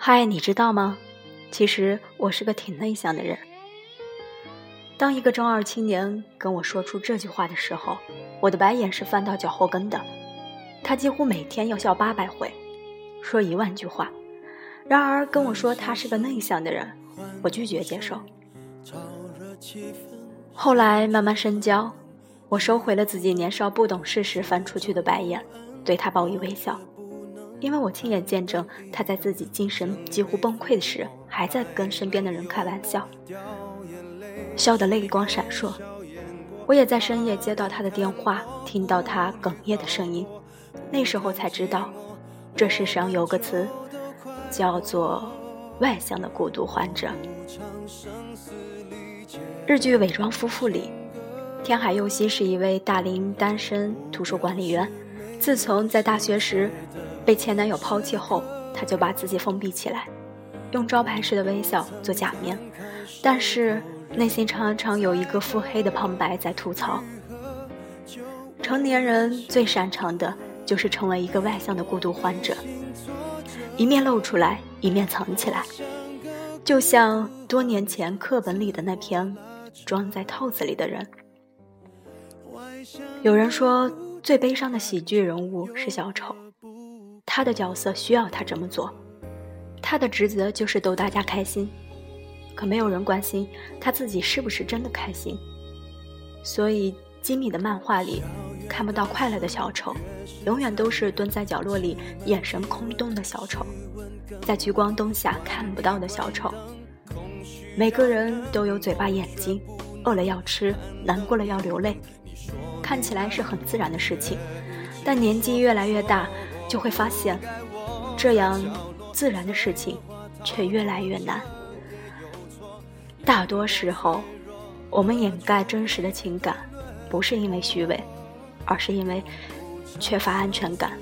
嗨，你知道吗？其实我是个挺内向的人。当一个中二青年跟我说出这句话的时候，我的白眼是翻到脚后跟的。他几乎每天要笑八百回，说一万句话。然而跟我说他是个内向的人，我拒绝接受。后来慢慢深交，我收回了自己年少不懂事时翻出去的白眼，对他报以微笑。因为我亲眼见证他在自己精神几乎崩溃时，还在跟身边的人开玩笑，笑得泪光闪烁。我也在深夜接到他的电话，听到他哽咽的声音，那时候才知道，这世上有个词，叫做外向的孤独患者。日剧《伪装夫妇》里，天海佑希是一位大龄单身图书管理员，自从在大学时。被前男友抛弃后，她就把自己封闭起来，用招牌式的微笑做假面，但是内心常常有一个腹黑的旁白在吐槽。成年人最擅长的就是成为一个外向的孤独患者，一面露出来，一面藏起来，就像多年前课本里的那篇《装在套子里的人》。有人说，最悲伤的喜剧人物是小丑。他的角色需要他这么做，他的职责就是逗大家开心，可没有人关心他自己是不是真的开心。所以，金米的漫画里看不到快乐的小丑，永远都是蹲在角落里眼神空洞的小丑，在聚光灯下看不到的小丑。每个人都有嘴巴、眼睛，饿了要吃，难过了要流泪，看起来是很自然的事情，但年纪越来越大。就会发现，这样自然的事情却越来越难。大多时候，我们掩盖真实的情感，不是因为虚伪，而是因为缺乏安全感。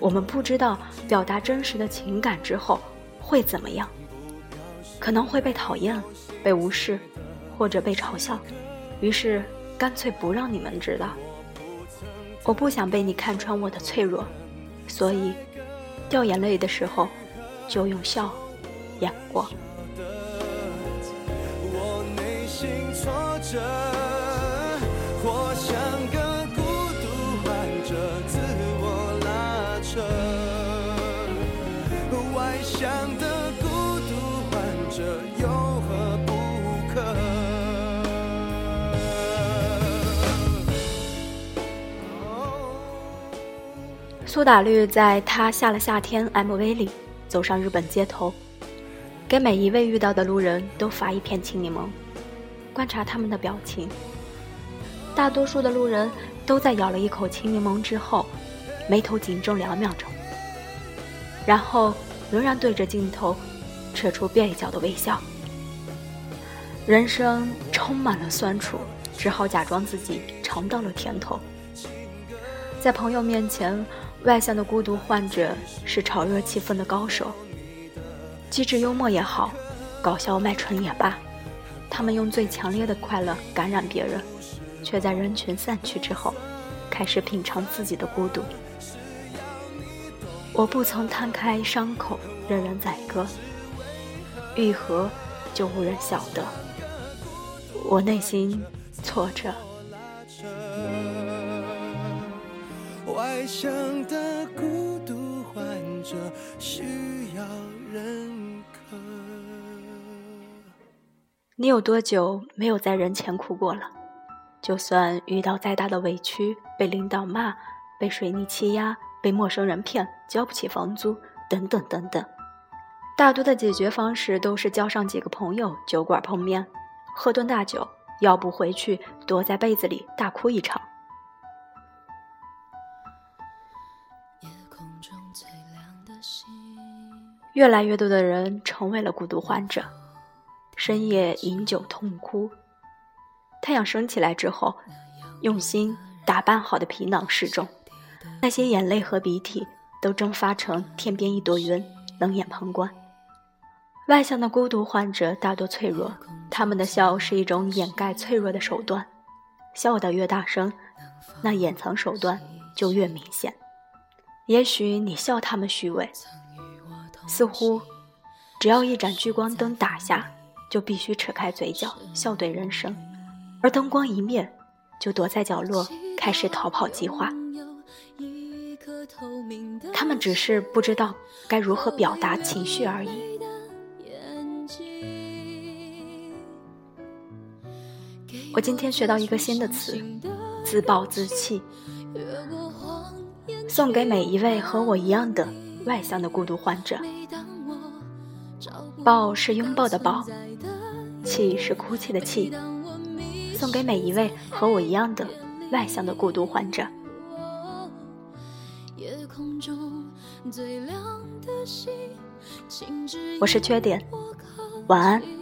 我们不知道表达真实的情感之后会怎么样，可能会被讨厌、被无视，或者被嘲笑，于是干脆不让你们知道。我不想被你看穿我的脆弱。所以，掉眼泪的时候，就用笑掩过。苏打绿在他下了夏天 MV 里走上日本街头，给每一位遇到的路人都发一片青柠檬，观察他们的表情。大多数的路人都在咬了一口青柠檬之后，眉头紧皱两秒钟，然后仍然对着镜头扯出蹩脚的微笑。人生充满了酸楚，只好假装自己尝到了甜头，在朋友面前。外向的孤独患者是炒热气氛的高手，机智幽默也好，搞笑卖蠢也罢，他们用最强烈的快乐感染别人，却在人群散去之后，开始品尝自己的孤独。我不曾摊开伤口任人宰割，愈合就无人晓得。我内心挫折。外向的孤独患者需要认可。你有多久没有在人前哭过了？就算遇到再大的委屈，被领导骂，被水逆欺压，被陌生人骗，交不起房租，等等等等，大多的解决方式都是叫上几个朋友，酒馆碰面，喝顿大酒，要不回去躲在被子里大哭一场。越来越多的人成为了孤独患者，深夜饮酒痛哭。太阳升起来之后，用心打扮好的皮囊示众，那些眼泪和鼻涕都蒸发成天边一朵云，冷眼旁观。外向的孤独患者大多脆弱，他们的笑是一种掩盖脆弱的手段，笑得越大声，那掩藏手段就越明显。也许你笑他们虚伪。似乎只要一盏聚光灯打下，就必须扯开嘴角笑对人生，而灯光一灭，就躲在角落开始逃跑计划。他们只是不知道该如何表达情绪而已。我今天学到一个新的词：自暴自弃。送给每一位和我一样的外向的孤独患者。抱是拥抱的抱，泣是哭泣的泣。送给每一位和我一样的外向的孤独患者。我是缺点，晚安。